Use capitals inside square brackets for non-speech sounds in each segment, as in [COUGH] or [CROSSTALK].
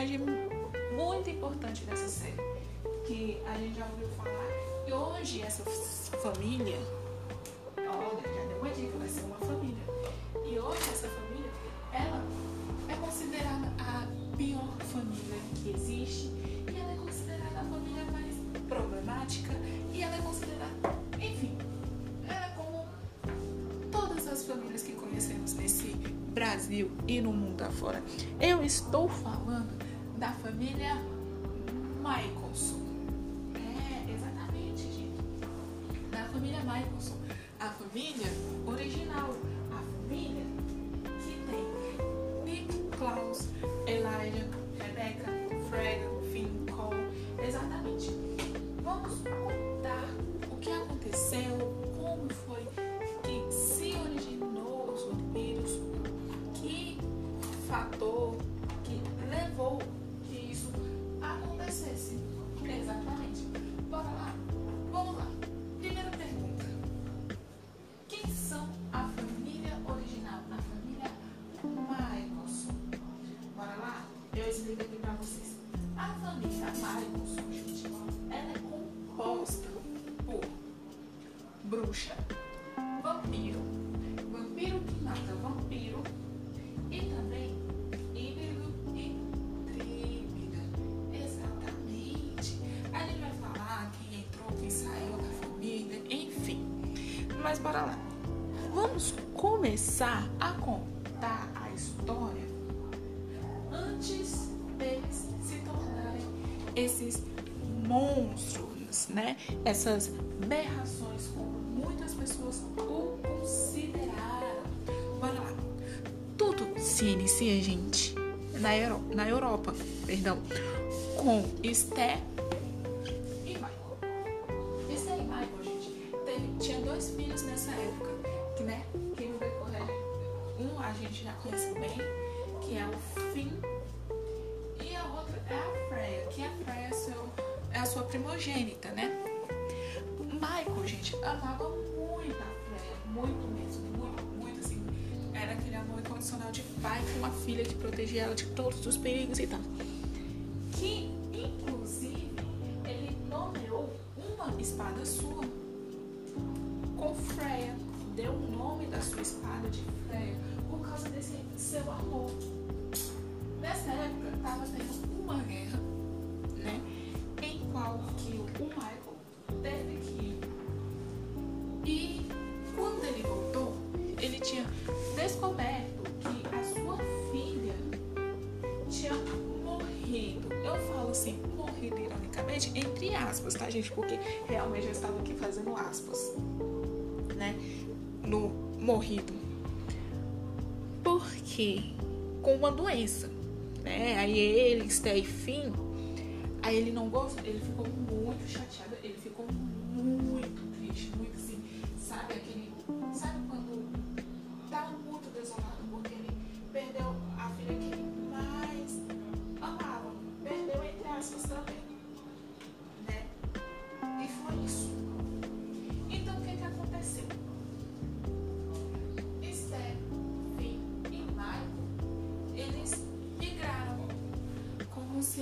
personagem muito importante dessa série, que a gente já ouviu falar, e hoje essa família, olha, já deu uma dica, vai ser uma família. E hoje essa família, ela é considerada a pior família que existe, e ela é considerada a família mais problemática, e ela é considerada, enfim, ela é como todas as famílias que conhecemos nesse Brasil e no mundo afora. Eu estou falando da família Michelson. É, exatamente, gente. Da família Michelson. A família explico aqui pra vocês. A família Michelson, gente, ela é composta por bruxa, vampiro, vampiro que mata vampiro e também híbrido e tríbida. Exatamente. A gente vai falar quem entrou, quem saiu da família, enfim. Mas bora lá. Vamos começar a contar esses monstros, né? Essas berrações como muitas pessoas o consideraram. Bora lá. Tudo se inicia, gente, na, Euro na Europa, perdão, com Esté amor incondicional de pai com uma filha que protegia ela de todos os perigos e tal. Gente? Porque realmente eu estava aqui fazendo aspas, né? No morrido. Porque com uma doença, né? Aí ele, Sté e Finn, aí ele não gostou, ele ficou muito chateado, ele ficou muito triste, muito assim, sabe aquele,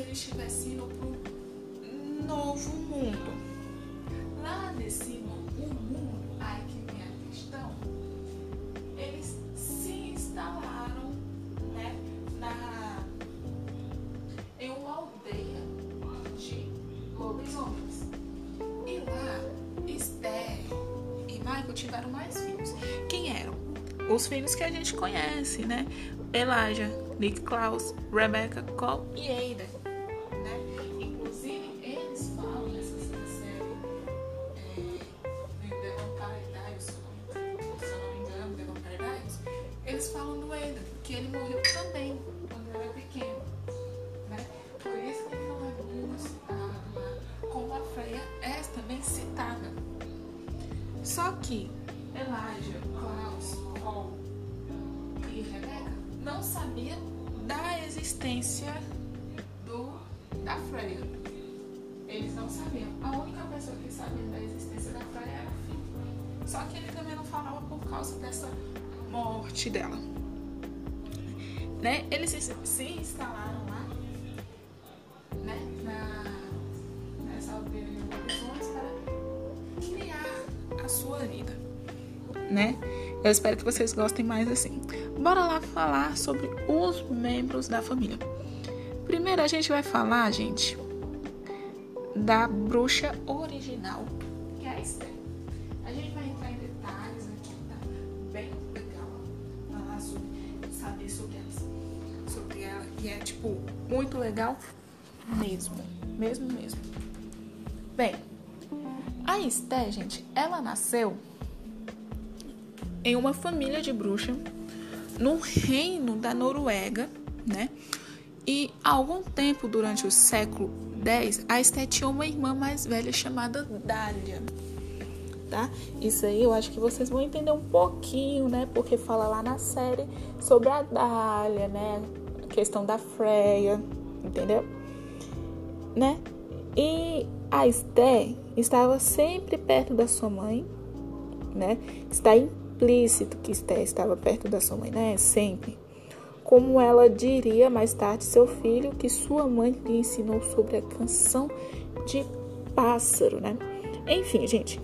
eles estivessem indo para um novo mundo. Lá nesse novo mundo, aí que vem a questão, eles se instalaram né, na, em uma aldeia de lobisomens. E lá, Esther e Michael tiveram mais filhos. Quem eram? Os filhos que a gente conhece, né? Elijah, Nick Klaus, Rebecca, Cole e Ada. Não sabiam da existência do, da Freya. Eles não sabiam. A única pessoa que sabia da existência da Freya era o filho. Só que ele também não falava por causa dessa morte dela. né? Eles se, se instalaram lá, né? Na, nessa aldeia de para criar a sua vida, né? Eu espero que vocês gostem mais assim. Bora lá falar sobre os membros da família. Primeiro a gente vai falar, gente, da bruxa original, que é a Esther. A gente vai entrar em detalhes aqui, tá? Bem legal. Falar sobre, saber sobre ela, sobre ela. E é, tipo, muito legal mesmo. Mesmo, mesmo. Bem, a Esther, gente, ela nasceu em uma família de bruxa no reino da Noruega, né? E algum tempo durante o século X, a Esté tinha uma irmã mais velha chamada Dália. Tá? Isso aí eu acho que vocês vão entender um pouquinho, né? Porque fala lá na série sobre a Dália, né? A questão da Freya, entendeu? Né? E a Esté estava sempre perto da sua mãe, né? Está implícito que Esté estava perto da sua mãe, né? Sempre como ela diria mais tarde seu filho que sua mãe lhe ensinou sobre a canção de pássaro, né? Enfim, gente,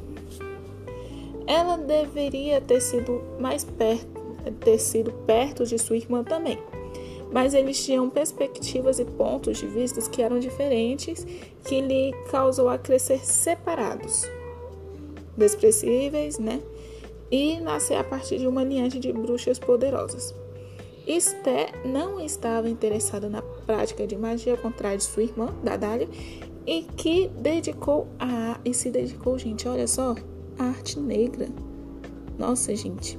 ela deveria ter sido mais perto, ter sido perto de sua irmã também. Mas eles tinham perspectivas e pontos de vista que eram diferentes, que lhe causou a crescer separados, desprezíveis, né? E nascer a partir de uma linhagem de bruxas poderosas. Esté não estava interessada na prática de magia, ao contrário de sua irmã, Dadália, e que dedicou a e se dedicou, gente, olha só, à arte negra. Nossa, gente.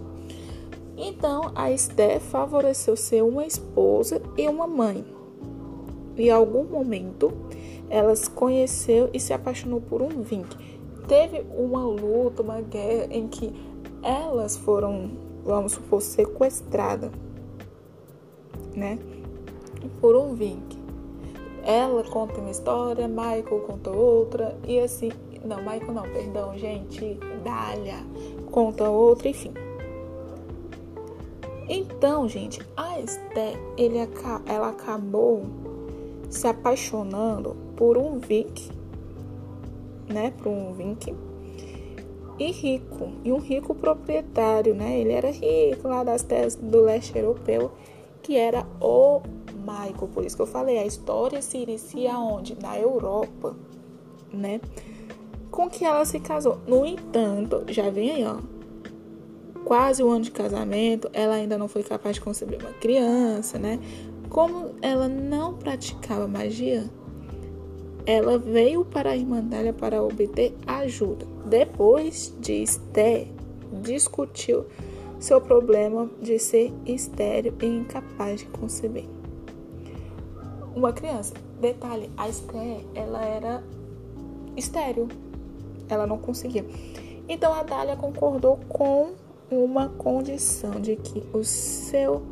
Então, a Esté favoreceu ser uma esposa e uma mãe. Em algum momento, ela se conheceu e se apaixonou por um Vink. Teve uma luta, uma guerra em que elas foram, vamos supor, sequestradas né? Por um Vink. Ela conta uma história, Michael conta outra, e assim. Não, Michael não, perdão, gente. Dália conta outra, enfim. Então, gente, a Esté, ele, ela acabou se apaixonando por um Vic, né? Por um Vink e rico, e um rico proprietário, né? Ele era rico lá das terras do leste europeu que era o Michael. Por isso que eu falei, a história se inicia onde? Na Europa, né? Com que ela se casou. No entanto, já vem aí, ó. Quase um ano de casamento, ela ainda não foi capaz de conceber uma criança, né? Como ela não praticava magia, ela veio para a Irmandalha para obter ajuda. Depois de Esté discutiu seu problema de ser estéril e incapaz de conceber. Uma criança, detalhe, a Esther, ela era estéril, ela não conseguia. Então a Dália concordou com uma condição de que o seu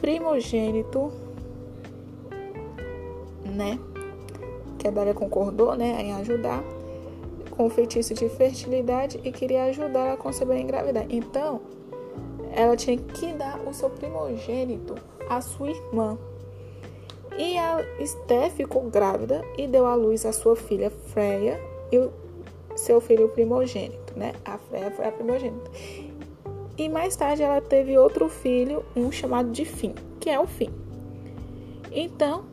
primogênito, né, que a Dália concordou, né, em ajudar, com feitiço de fertilidade e queria ajudar a conceber e engravidar. Então, ela tinha que dar o seu primogênito à sua irmã. E a Esté ficou grávida e deu à luz a sua filha Freya e o seu filho primogênito, né? A Freya foi a primogênita. E mais tarde ela teve outro filho, um chamado de Fim, que é o Fim. Então,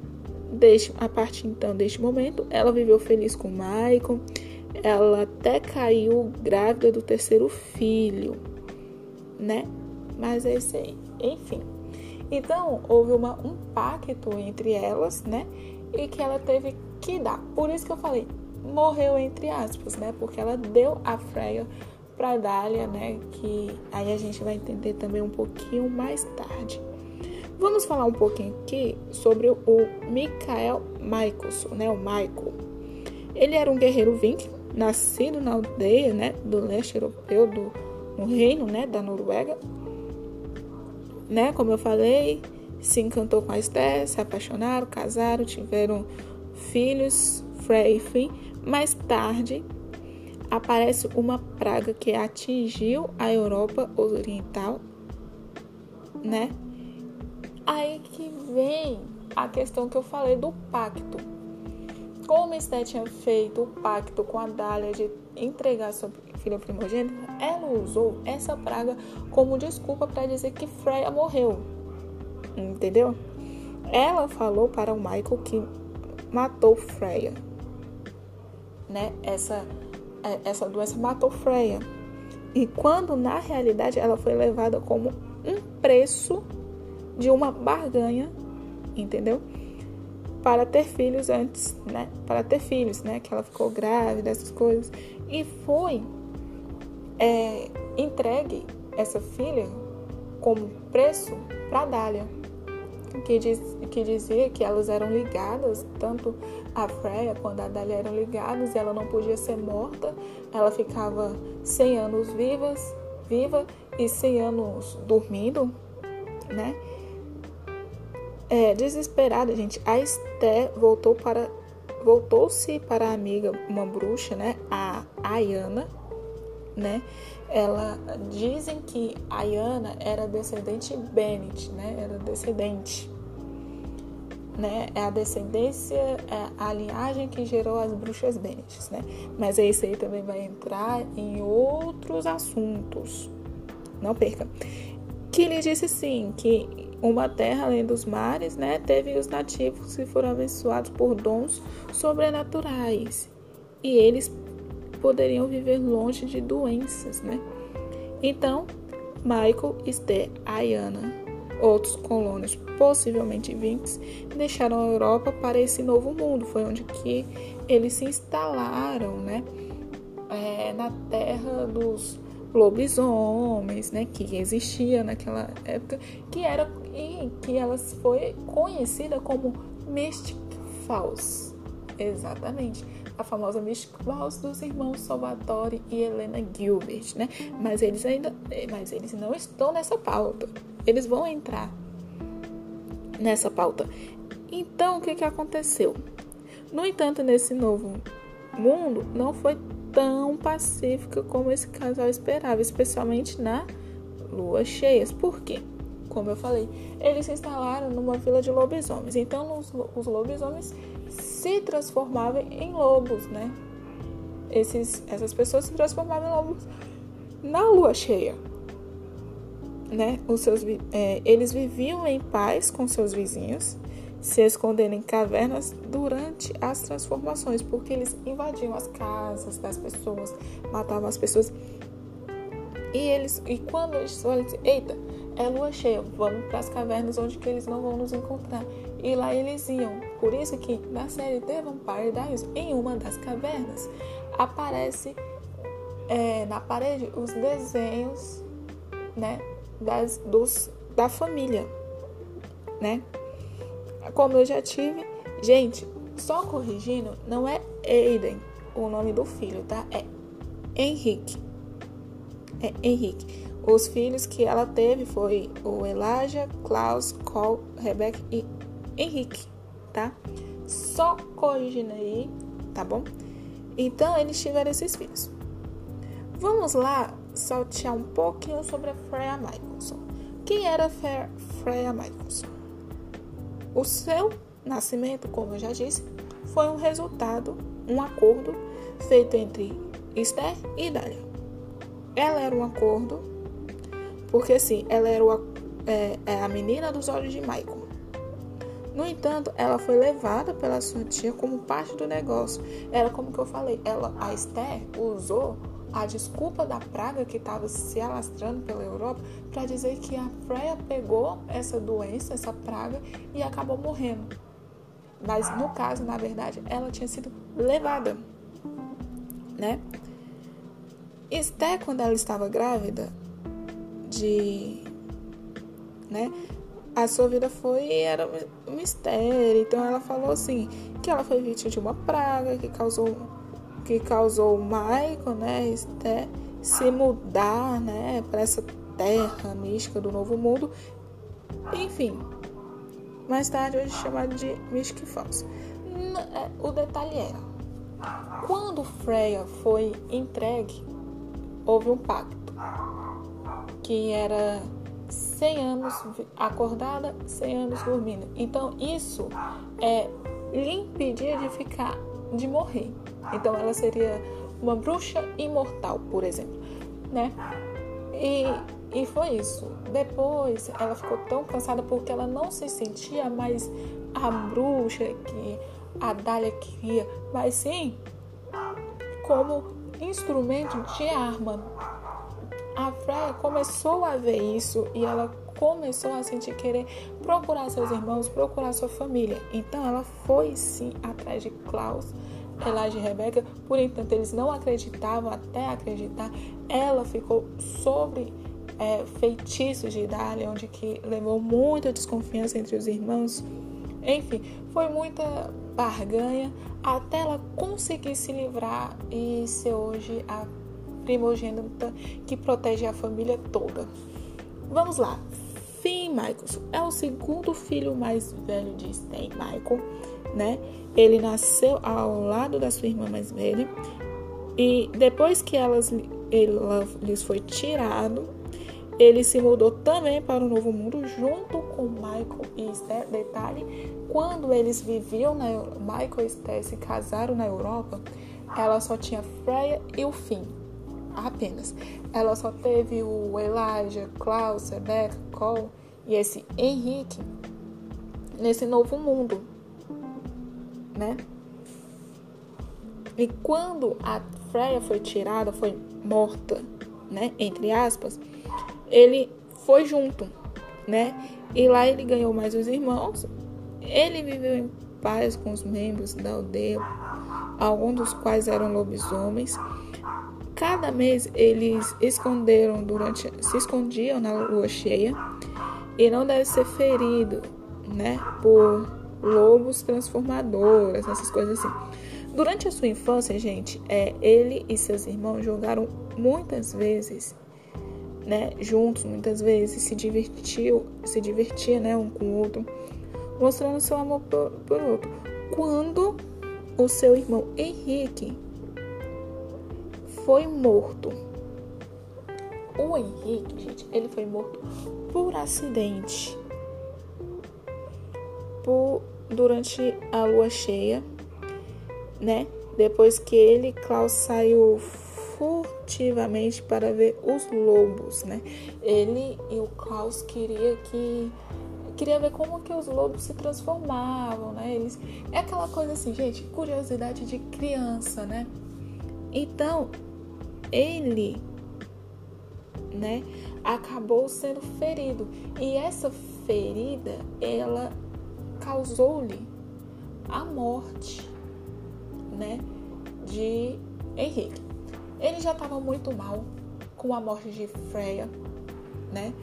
desde, a partir então deste momento, ela viveu feliz com Michael ela até caiu grávida do terceiro filho, né? Mas é isso aí, enfim. Então, houve uma, um pacto entre elas, né? E que ela teve que dar. Por isso que eu falei, morreu entre aspas, né? Porque ela deu a Freya para Dália, né? Que aí a gente vai entender também um pouquinho mais tarde. Vamos falar um pouquinho aqui sobre o Michael Michaelson, né? O Michael. Ele era um guerreiro viking nascido na aldeia né, do leste europeu, do, no reino né, da Noruega. Né, como eu falei, se encantou com a Esther, se apaixonaram, casaram, tiveram filhos, Frey. Mais tarde, aparece uma praga que atingiu a Europa Oriental, né? Aí que vem a questão que eu falei do pacto. Como Esté tinha feito o pacto com a Dália de entregar sua filha primogênita, ela usou essa praga como desculpa para dizer que Freya morreu. Entendeu? Ela falou para o Michael que matou Freya. Né? Essa, é, essa doença matou Freya. E quando na realidade ela foi levada como um preço de uma barganha, entendeu? Para ter filhos antes, né? Para ter filhos, né? Que ela ficou grávida, essas coisas. E foi é, entregue essa filha como preço para Dália, que, diz, que dizia que elas eram ligadas, tanto a Freya quanto a Dália eram ligadas, e ela não podia ser morta, ela ficava 100 anos vivas, viva e 100 anos dormindo, né? É, desesperada, gente, a Esther voltou para voltou-se para a amiga, uma bruxa, né, a Ayana, né? Ela dizem que Ayana era descendente Bennett, né? Era descendente, né? É a descendência, é a linhagem que gerou as bruxas Bennett, né? Mas isso aí também vai entrar em outros assuntos. Não perca. Que ele disse sim que uma terra além dos mares, né? Teve os nativos que foram abençoados por dons sobrenaturais e eles poderiam viver longe de doenças, né? Então, Michael, Esther, Ayana, outros colonos, possivelmente vindos, deixaram a Europa para esse novo mundo. Foi onde que eles se instalaram, né? É, na terra dos lobisomens, né? Que existia naquela época, que era que ela foi conhecida como Mystic Falls. Exatamente a famosa Mystic Falls dos irmãos Salvatore e Helena Gilbert, né? Mas eles ainda, mas eles não estão nessa pauta. Eles vão entrar nessa pauta. Então, o que que aconteceu? No entanto, nesse novo mundo não foi tão pacífica como esse casal esperava, especialmente na lua cheias. Por quê? Como eu falei, eles se instalaram numa vila de lobisomens. Então, os, os lobisomens se transformavam em lobos, né? Esses, essas pessoas se transformavam em lobos na lua cheia, né? Os seus, é, eles viviam em paz com seus vizinhos, se escondendo em cavernas durante as transformações, porque eles invadiam as casas das pessoas, matavam as pessoas. E eles, e quando eles olham, eita, é lua cheia, vamos para as cavernas onde que eles não vão nos encontrar. E lá eles iam. Por isso que na série The Vampire Diaries, em uma das cavernas, aparece é, na parede os desenhos, né, das, dos, da família, né? Como eu já tive, gente, só corrigindo, não é Aiden o nome do filho, tá? É Henrique. É Henrique. Os filhos que ela teve foi o Elijah, Klaus, Cole, Rebecca e Henrique, tá? Só corrigindo aí, tá bom? Então, eles tiveram esses filhos. Vamos lá saltear um pouquinho sobre a Freya Michelson. Quem era Freya Michelson? O seu nascimento, como eu já disse, foi um resultado, um acordo feito entre Esther e Dália. Ela era um acordo porque assim, ela era o, é, é a menina dos olhos de Michael. No entanto, ela foi levada pela sua tia como parte do negócio. Era como que eu falei, ela, a Esther usou a desculpa da praga que estava se alastrando pela Europa para dizer que a Freya pegou essa doença, essa praga e acabou morrendo. Mas no caso, na verdade, ela tinha sido levada, né? Esther, quando ela estava grávida, de, né? A sua vida foi era um mistério. Então ela falou assim que ela foi vítima de uma praga que causou que causou o Michael, né, até se mudar, né, para essa terra mística do Novo Mundo. Enfim, mais tarde hoje chamado de Mystic Falls. É, o detalhe era, quando Freya foi entregue, houve um pacto que era 100 anos acordada, 100 anos dormindo. Então isso é lhe impedia de ficar, de morrer. Então ela seria uma bruxa imortal, por exemplo, né? E, e foi isso. Depois ela ficou tão cansada porque ela não se sentia mais a bruxa que a Dália queria, mas sim como instrumento de arma. A Freya começou a ver isso e ela começou a sentir querer procurar seus irmãos, procurar sua família. Então ela foi sim atrás de Klaus, Elijah e Rebeca. Por enquanto eles não acreditavam até acreditar. Ela ficou sobre é, feitiços de Idália, onde que levou muita desconfiança entre os irmãos. Enfim, foi muita barganha até ela conseguir se livrar e ser hoje a primogênita que protege a família toda. Vamos lá. Finn Michaels é o segundo filho mais velho de Stan Michael, né? Ele nasceu ao lado da sua irmã mais velha e depois que elas, ela lhes foi tirado, ele se mudou também para o Novo Mundo junto com Michael e Esther. Detalhe, quando eles viviam na Michael e Esther se casaram na Europa, ela só tinha Freya e o Finn, apenas. Ela só teve o Elijah, Klaus, Rebecca, Cole e esse Henrique nesse novo mundo, né? E quando a Freya foi tirada, foi morta, né? Entre aspas, ele foi junto, né? E lá ele ganhou mais os irmãos. Ele viveu em paz com os membros da aldeia, alguns dos quais eram lobisomens. Cada mês eles esconderam durante, se escondiam na lua cheia e não deve ser ferido, né, por lobos transformadores, essas coisas assim. Durante a sua infância, gente, é, ele e seus irmãos jogaram muitas vezes, né, juntos, muitas vezes se divertiu, se divertia, né, um com o outro, mostrando seu amor por, por outro. Quando o seu irmão Henrique foi morto. O Henrique, gente, ele foi morto por acidente. Por, durante a lua cheia, né? Depois que ele Klaus saiu furtivamente para ver os lobos, né? Ele e o Klaus queria que queria ver como que os lobos se transformavam, né? Eles é aquela coisa assim, gente, curiosidade de criança, né? Então, ele, né, acabou sendo ferido. E essa ferida, ela causou-lhe a morte, né, de Henrique. Ele já estava muito mal com a morte de Freya, né?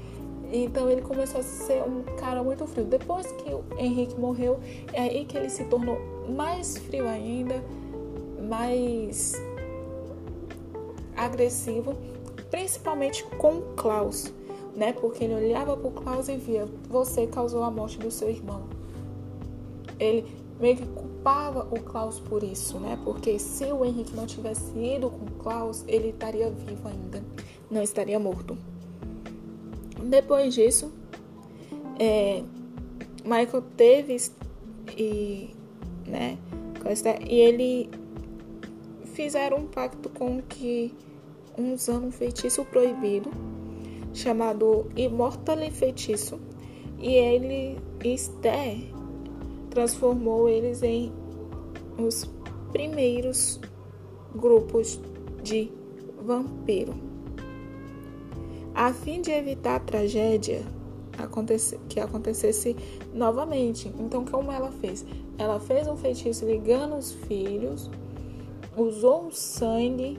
Então ele começou a ser um cara muito frio. Depois que o Henrique morreu, é aí que ele se tornou mais frio ainda, mais agressivo, principalmente com Klaus, né? Porque ele olhava para o Klaus e via: você causou a morte do seu irmão. Ele meio que culpava o Klaus por isso, né? Porque se o Henrique não tivesse ido com o Klaus, ele estaria vivo ainda, não estaria morto. Depois disso, é, Michael teve e, né, e ele fizeram um pacto com que usando um feitiço proibido chamado Immortal Feitiço e ele Esther transformou eles em os primeiros grupos de vampiro. A fim de evitar a tragédia que acontecesse novamente. Então, como ela fez? Ela fez um feitiço ligando os filhos, usou o sangue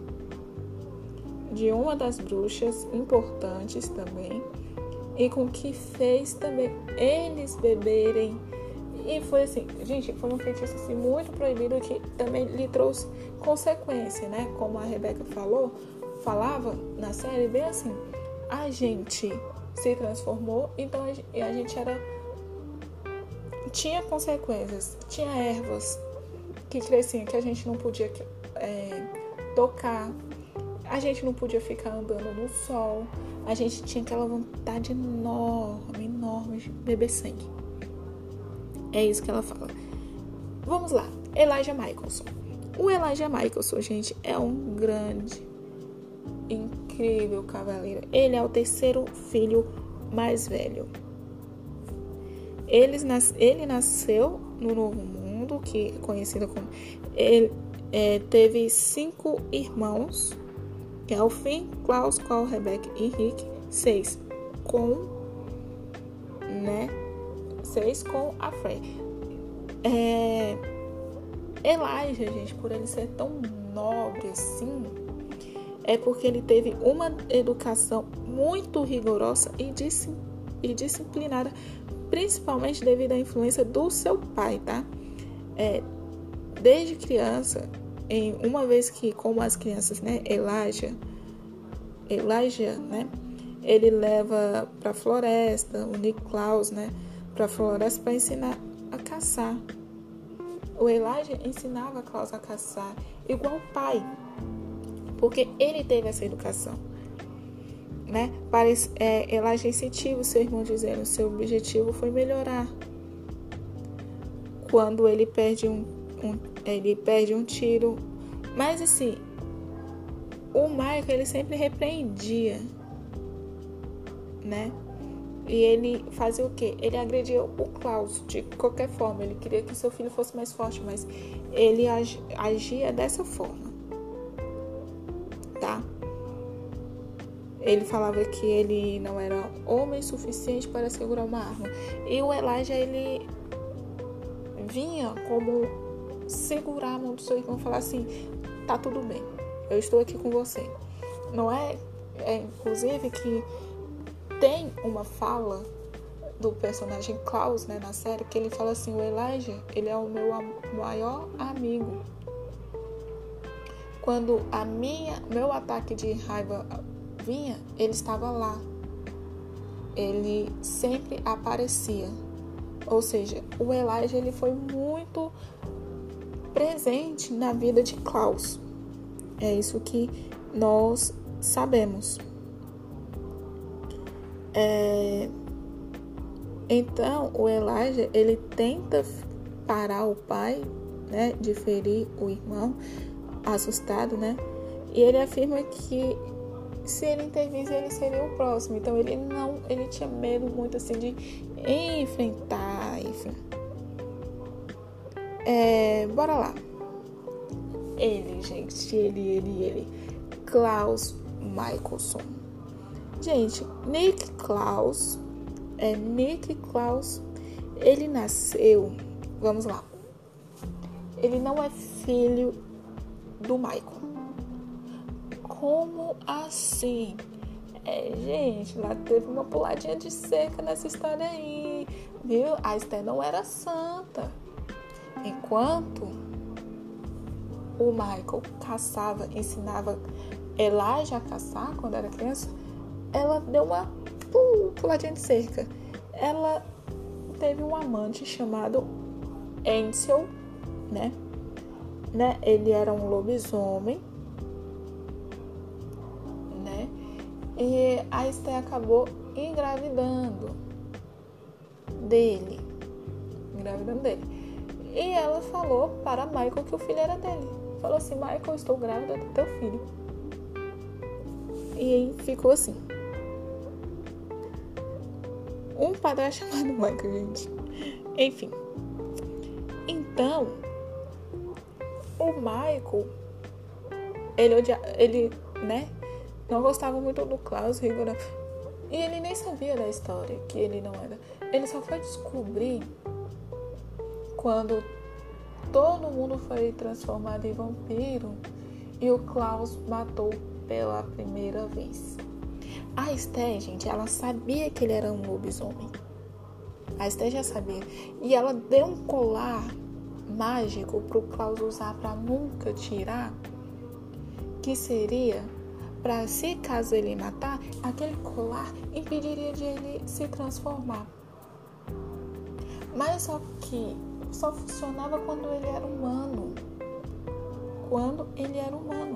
de uma das bruxas importantes também e com que fez também eles beberem e foi assim, gente, foi um feitiço assim, muito proibido que também lhe trouxe consequência, né? Como a Rebeca falou, falava na série bem assim, a gente se transformou, então a gente era tinha consequências, tinha ervas que cresciam que a gente não podia é, tocar, A gente não podia ficar andando no sol. A gente tinha aquela vontade enorme, enorme de beber sangue. É isso que ela fala. Vamos lá. Elijah Michaelson. O Elijah Michaelson, gente, é um grande, incrível cavaleiro. Ele é o terceiro filho mais velho. Ele, nas, ele nasceu no Novo Mundo, que é conhecido como. Ele é, teve cinco irmãos, Finn, Klaus, Carl, Rebecca e Rick. Seis com. Né? Seis com a Frey. É, Elijah, gente, por ele ser tão nobre assim, é porque ele teve uma educação muito rigorosa e, e disciplinada, principalmente devido à influência do seu pai, tá? É, desde criança, em uma vez que, como as crianças, né, Elijah, Elijah, né, ele leva para a floresta, o Nick Klaus, né, para a floresta para ensinar a caçar. O Elijah ensinava Klaus a caçar, igual o pai, porque ele teve essa educação. Né? Para, é, Elijah incentiva o seu irmão dizendo seu objetivo foi melhorar. Quando ele perde um, um, ele perde um tiro. Mas assim, o Michael ele sempre repreendia, né? E ele fazia o quê? Ele agredia o Klaus de qualquer forma. Ele queria que seu filho fosse mais forte, mas ele agia dessa forma. Tá? Ele falava que ele não era homem suficiente para segurar uma arma. E o Elijah, ele vinha como segurar a mão do seu irmão e falar assim: tá tudo bem, eu estou aqui com você. Não é, é inclusive que tem uma fala do personagem Klaus, né, na série, que ele fala assim, o Elijah, ele é o meu maior amigo. Quando a minha, meu ataque de raiva vinha, ele estava lá. Ele sempre aparecia. Ou seja, o Elijah ele foi muito presente na vida de Klaus. É isso que nós sabemos. É... Então, o Elijah, ele tenta parar o pai, né, de ferir o irmão, assustado, né? E ele afirma que se ele intervisse, ele seria o próximo. Então, ele não, ele tinha medo muito assim de enfrentar, enfim. É, bora lá. Ele, gente, ele, ele, ele. Klaus Michelson. Gente, Nick Klaus, é Nick Klaus, ele nasceu, vamos lá. Ele não é filho do Michael. Como assim? É, gente, lá teve uma puladinha de cerca nessa história aí, viu? A Esther não era santa. Enquanto o Michael caçava, ensinava Elijah a caçar quando era criança, ela deu uma puladinha de cerca. Ela teve um amante chamado Ansel, né? né? Ele era um lobisomem, né? E a Esther acabou engravidando dele, engravidando dele. E ela falou para Michael que o filho era dele. Falou assim: Michael, estou grávida do teu filho. E ficou assim um padrasto [LAUGHS] chamado Michael, gente. Enfim. Então, o Michael, ele, odia, ele, né, não gostava muito do Klaus Rigor. E ele nem sabia da história, que ele não era. Ele só foi descobrir quando todo mundo foi transformado em vampiro e o Klaus matou pela primeira vez. A Esther, gente, ela sabia que ele era um lobisomem. A Esther já sabia. E ela deu um colar mágico pro Klaus usar para nunca tirar, que seria para se caso ele matar, aquele colar impediria de ele se transformar. Mas só que só funcionava quando ele era humano. Quando ele era humano.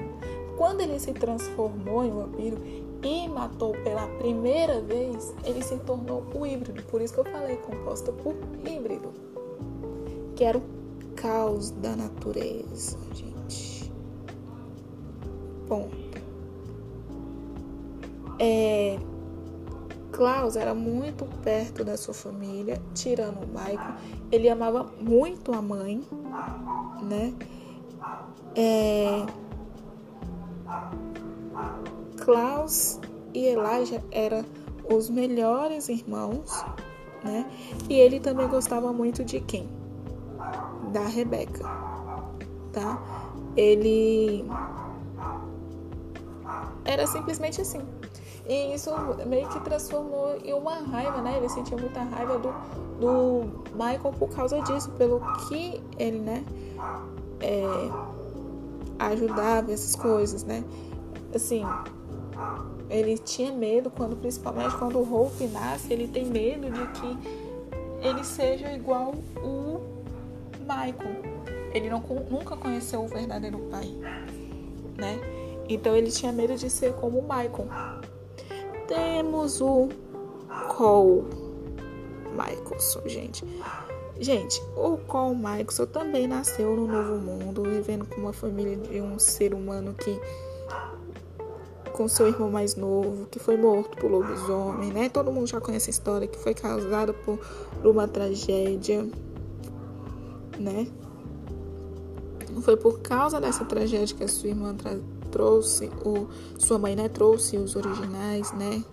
quando ele se transformou em vampiro e matou pela primeira vez, ele se tornou o híbrido. Por isso que eu falei composta por híbrido, que era o caos da natureza, gente. Ponto. É, Klaus era muito perto da sua família, tirando o Michael. Ele amava muito a mãe, né? É... Klaus e Elijah eram os melhores irmãos, né? E ele também gostava muito de quem? Da Rebeca, tá? Ele era simplesmente assim. E isso meio que transformou em uma raiva, né? Ele sentia muita raiva do, do Michael por causa disso, pelo que ele, né? É, ajudava essas coisas, né? Assim, ele tinha medo quando, principalmente quando o Hope nasce, ele tem medo de que ele seja igual o Michael. Ele não, nunca conheceu o verdadeiro pai, né? Então ele tinha medo de ser como o Michael temos o Cole Michelson, gente. Gente, o Cole Michelson também nasceu no Novo Mundo, vivendo com uma família de um ser humano que com seu irmão mais novo, que foi morto por lobisomem, né? Todo mundo já conhece a história, que foi causada por uma tragédia, né? Foi por causa dessa tragédia que a sua irmã trouxe o sua mãe, né, trouxe os originais, né?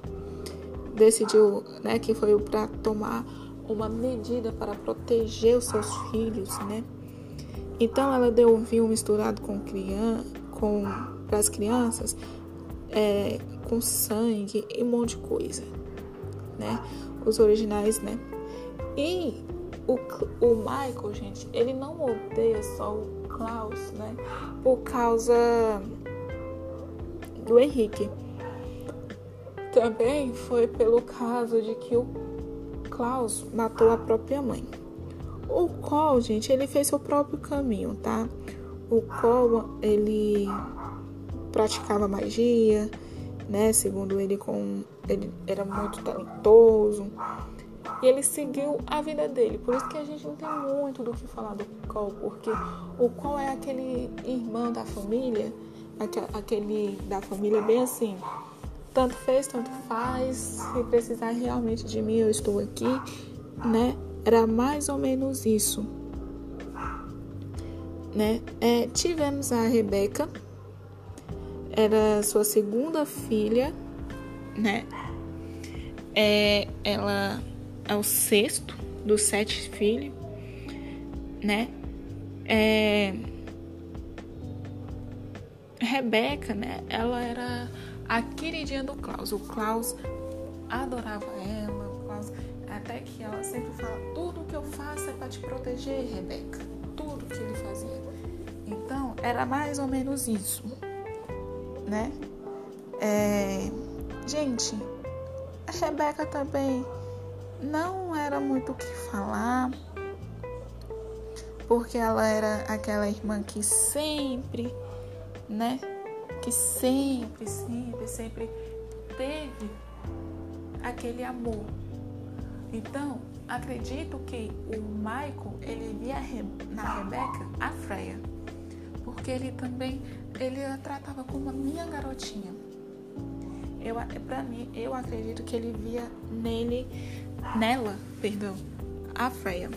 Decidiu, né, que foi para tomar uma medida para proteger os seus filhos, né? Então ela deu um vinho misturado com criança, com para as crianças, é, com sangue e um monte de coisa, né? Os originais, né? E o, o Michael, gente, ele não odeia só o Klaus, né? Por causa do Henrique. Também foi pelo caso de que o Klaus matou a própria mãe. O Cole, gente, ele fez seu próprio caminho, tá? O Cole, ele praticava magia, né? Segundo ele, com ele era muito talentoso. E ele seguiu a vida dele. Por isso que a gente não tem muito do que falar do Cole, porque o Cole é aquele irmão da família aquele da família bem assim. Tanto fez, tanto faz. Se precisar realmente de mim, eu estou aqui, né? Era mais ou menos isso, né? É, tivemos a Rebeca, era sua segunda filha, né? É, ela é o sexto dos sete filhos, né? É, Rebeca, né? Ela era a queridinha do Klaus. O Klaus adorava ela. O Klaus, até que ela sempre fala: tudo que eu faço é para te proteger, Rebeca. Tudo que ele fazia. Então, era mais ou menos isso, né? É... Gente, a Rebeca também não era muito o que falar, porque ela era aquela irmã que sempre né? Que sempre, sempre, sempre teve aquele amor. Então, acredito que o Michael, ele via na Rebeca a Freya. Porque ele também, ele a tratava como a minha garotinha. Eu, pra mim, eu acredito que ele via nele, nela, perdão, a Freya.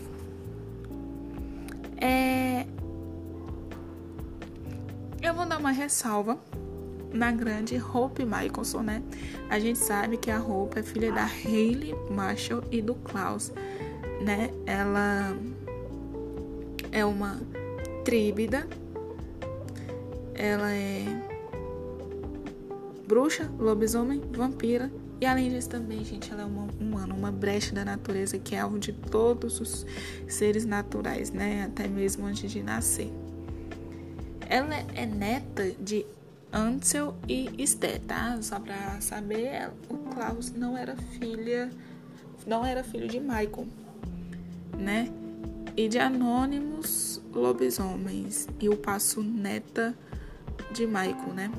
É, eu vou dar uma ressalva na grande Hope Michelson, né? A gente sabe que a Hope é filha da Hayley Marshall e do Klaus, né? Ela é uma tríbida, ela é bruxa, lobisomem, vampira e além disso também, gente, ela é uma humana, uma brecha da natureza que é alvo de todos os seres naturais, né? Até mesmo antes de nascer. Ela é neta de Ansel e Esther, tá? Só pra saber, o Klaus não era filha, não era filho de Michael, né? E de anônimos lobisomens. E o passo neta de Michael, né?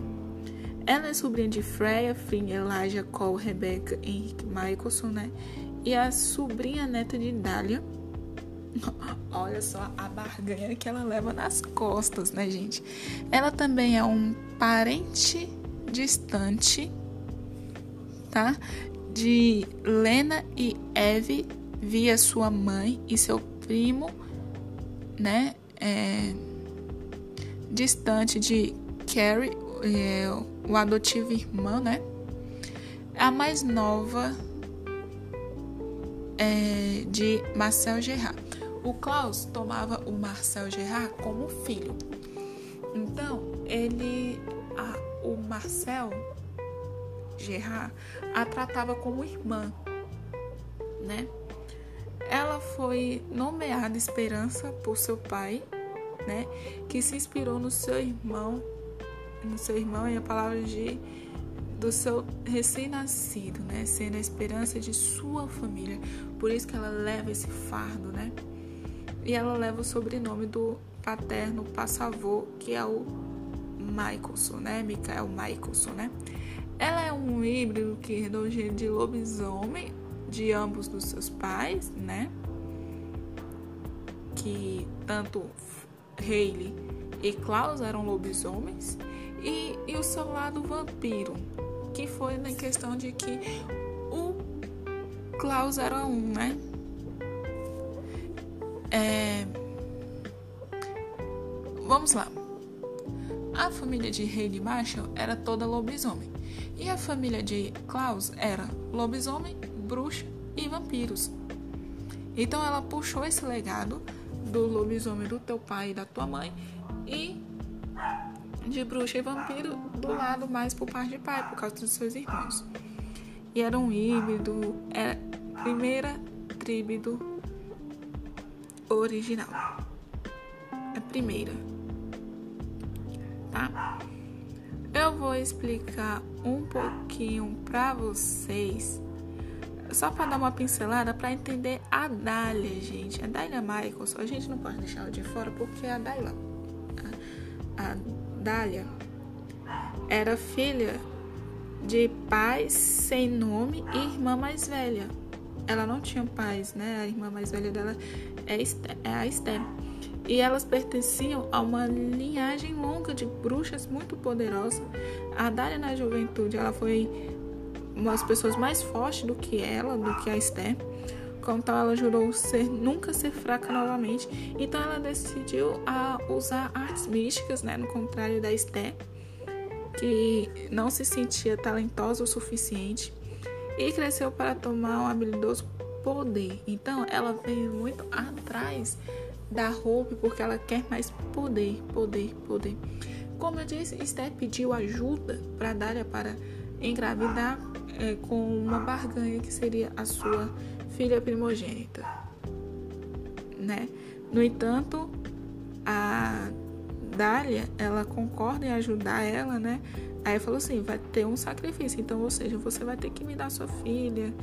Ela é sobrinha de Freya, Finn, Elijah, Cole, Rebecca, Henrique, Michaelson, né? E a sobrinha neta de Dália. [LAUGHS] Olha só a barganha que ela leva nas costas, né, gente? Ela também é um parente distante, tá? De Lena e Eve via sua mãe e seu primo, né? É, distante de Carrie, é, o adotivo irmã, né? A mais nova é, de Marcel Gerard. O Klaus tomava o Marcel Gerard como filho. Então, ele, a, o Marcel Gerard a tratava como irmã, né? Ela foi nomeada Esperança por seu pai, né? Que se inspirou no seu irmão no seu irmão e a palavra de do seu recém-nascido, né, sendo a esperança de sua família. Por isso que ela leva esse fardo, né? E ela leva o sobrenome do paterno passavô, que é o Michaelson, né? Michael Michaelson, né? Ela é um híbrido que herdou gênero de lobisomem de ambos dos seus pais, né? Que tanto Hayley e Klaus eram lobisomens e, e o seu lado vampiro, que foi na questão de que o Klaus era um, né? Vamos lá. A família de Haley Marshall era toda lobisomem. E a família de Klaus era lobisomem, bruxa e vampiros. Então ela puxou esse legado do lobisomem do teu pai e da tua mãe e de bruxa e vampiro do lado mais por parte de pai, por causa dos seus irmãos. E era um híbrido, era a primeira tríbido original. A primeira. Tá? Eu vou explicar um pouquinho para vocês, só para dar uma pincelada para entender a Dália, gente. A Dália Michael, a gente não pode deixar ela de fora porque a Dália, a, a Dália era filha de pais sem nome e irmã mais velha. Ela não tinha pais, né? A irmã mais velha dela é, é a Esther. E elas pertenciam a uma linhagem longa de bruxas muito poderosas. A Dália na juventude, ela foi uma das pessoas mais fortes do que ela, do que a Esther. Como tal, ela jurou ser, nunca ser fraca novamente. Então, ela decidiu a usar artes místicas, né? No contrário da Esther, que não se sentia talentosa o suficiente e cresceu para tomar um habilidoso poder. Então, ela veio muito atrás da Hope porque ela quer mais poder, poder, poder. Como eu disse, Esther pediu ajuda para Dália para engravidar é, com uma barganha que seria a sua filha primogênita, né? No entanto, a Dália, ela concorda em ajudar ela, né? Aí falou assim, vai ter um sacrifício, então, ou seja, você vai ter que me dar sua filha.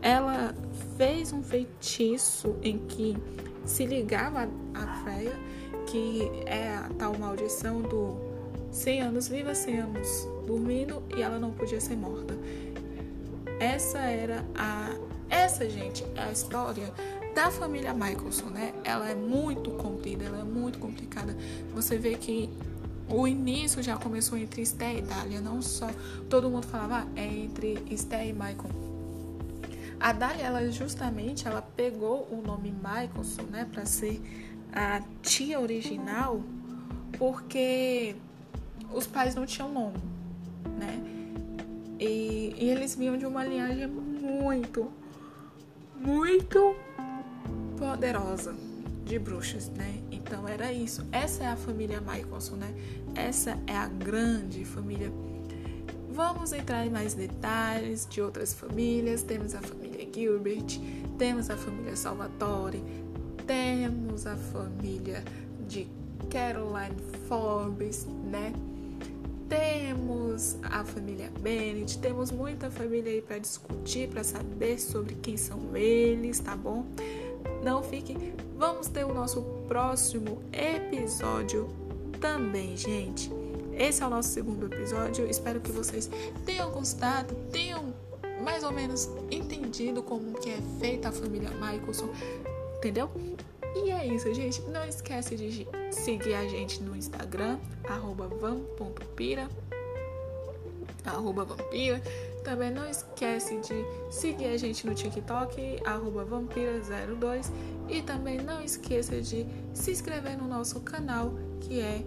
Ela fez um feitiço em que se ligava a Freya, que é a tal maldição do 100 anos viva, 100 anos dormindo, e ela não podia ser morta. Essa era a essa, gente, é a história da família Michelson, né? Ela é muito contida, ela é muito complicada. Você vê que o início já começou entre Esther e Dália, não só. Todo mundo falava, ah, é entre Esther e Michael. A Dália, ela justamente, ela pegou o nome Michelson, né, para ser a tia original, porque os pais não tinham nome, né? E, e eles vinham de uma linhagem muito, muito poderosa de bruxas, né? Então era isso. Essa é a família Michelson, né? Essa é a grande família. Vamos entrar em mais detalhes de outras famílias. Temos a família Gilbert, temos a família Salvatore, temos a família de Caroline Forbes, né? Temos a família Bennett, temos muita família aí para discutir, para saber sobre quem são eles, tá bom? Não fiquem. Vamos ter o nosso próximo episódio também, gente. Esse é o nosso segundo episódio. Espero que vocês tenham gostado, tenham mais ou menos entendido como que é feita a família Michaelson, entendeu? E é isso, gente. Não esquece de seguir a gente no Instagram, arroba vam.pira, arroba vampira. Também não esquece de seguir a gente no TikTok, arroba vampira02. E também não esqueça de se inscrever no nosso canal, que é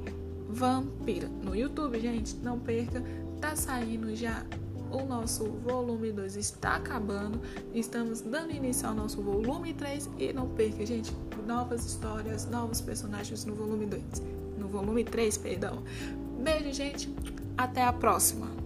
Vampira. No YouTube, gente, não perca. Tá saindo já o nosso volume 2 está acabando. Estamos dando início ao nosso volume 3 e não perca, gente, novas histórias, novos personagens no volume 2. No volume 3, perdão. Beijo, gente. Até a próxima.